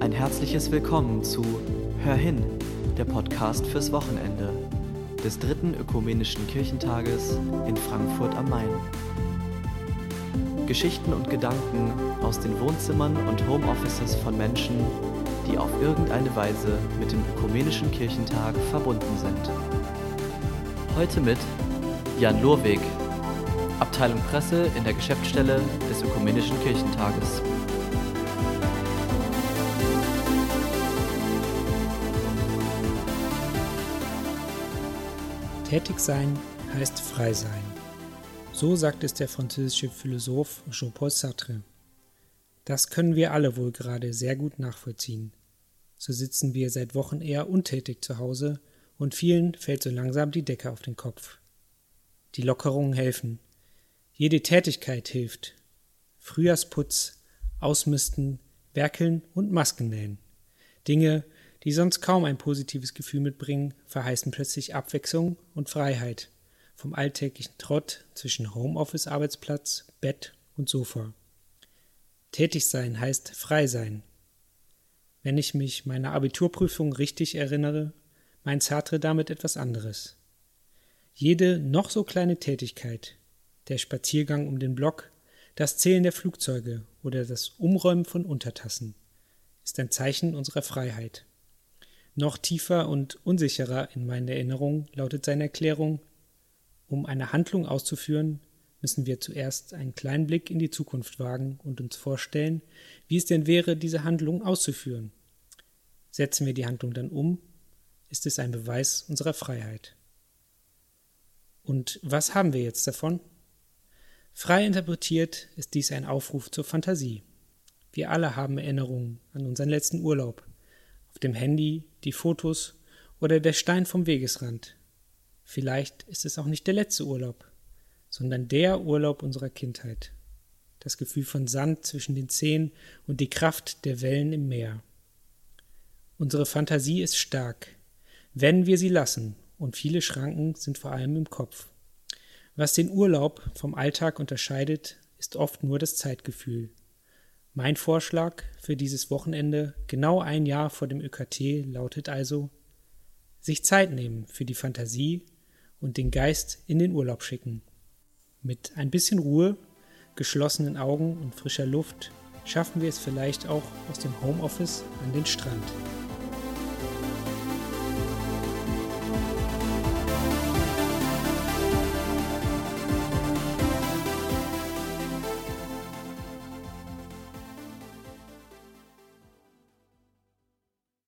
Ein herzliches Willkommen zu Hör hin, der Podcast fürs Wochenende des dritten ökumenischen Kirchentages in Frankfurt am Main. Geschichten und Gedanken aus den Wohnzimmern und Homeoffices von Menschen, die auf irgendeine Weise mit dem ökumenischen Kirchentag verbunden sind. Heute mit Jan Lurweg, Abteilung Presse in der Geschäftsstelle des ökumenischen Kirchentages. Tätig sein heißt frei sein. So sagt es der französische Philosoph Jean-Paul Sartre. Das können wir alle wohl gerade sehr gut nachvollziehen. So sitzen wir seit Wochen eher untätig zu Hause und vielen fällt so langsam die Decke auf den Kopf. Die Lockerungen helfen. Jede Tätigkeit hilft. Frühjahrsputz, Ausmisten, Werkeln und Masken nähen. Dinge, die sonst kaum ein positives Gefühl mitbringen, verheißen plötzlich Abwechslung und Freiheit vom alltäglichen Trott zwischen Homeoffice-Arbeitsplatz, Bett und Sofa. Tätig sein heißt frei sein. Wenn ich mich meiner Abiturprüfung richtig erinnere, meint Sartre damit etwas anderes. Jede noch so kleine Tätigkeit, der Spaziergang um den Block, das Zählen der Flugzeuge oder das Umräumen von Untertassen, ist ein Zeichen unserer Freiheit. Noch tiefer und unsicherer in meinen Erinnerungen lautet seine Erklärung, um eine Handlung auszuführen, müssen wir zuerst einen kleinen Blick in die Zukunft wagen und uns vorstellen, wie es denn wäre, diese Handlung auszuführen. Setzen wir die Handlung dann um, ist es ein Beweis unserer Freiheit. Und was haben wir jetzt davon? Frei interpretiert ist dies ein Aufruf zur Fantasie. Wir alle haben Erinnerungen an unseren letzten Urlaub, auf dem Handy, die Fotos oder der Stein vom Wegesrand. Vielleicht ist es auch nicht der letzte Urlaub, sondern der Urlaub unserer Kindheit. Das Gefühl von Sand zwischen den Zehen und die Kraft der Wellen im Meer. Unsere Fantasie ist stark, wenn wir sie lassen, und viele Schranken sind vor allem im Kopf. Was den Urlaub vom Alltag unterscheidet, ist oft nur das Zeitgefühl. Mein Vorschlag für dieses Wochenende, genau ein Jahr vor dem ÖKT, lautet also, sich Zeit nehmen für die Fantasie und den Geist in den Urlaub schicken. Mit ein bisschen Ruhe, geschlossenen Augen und frischer Luft schaffen wir es vielleicht auch aus dem Homeoffice an den Strand.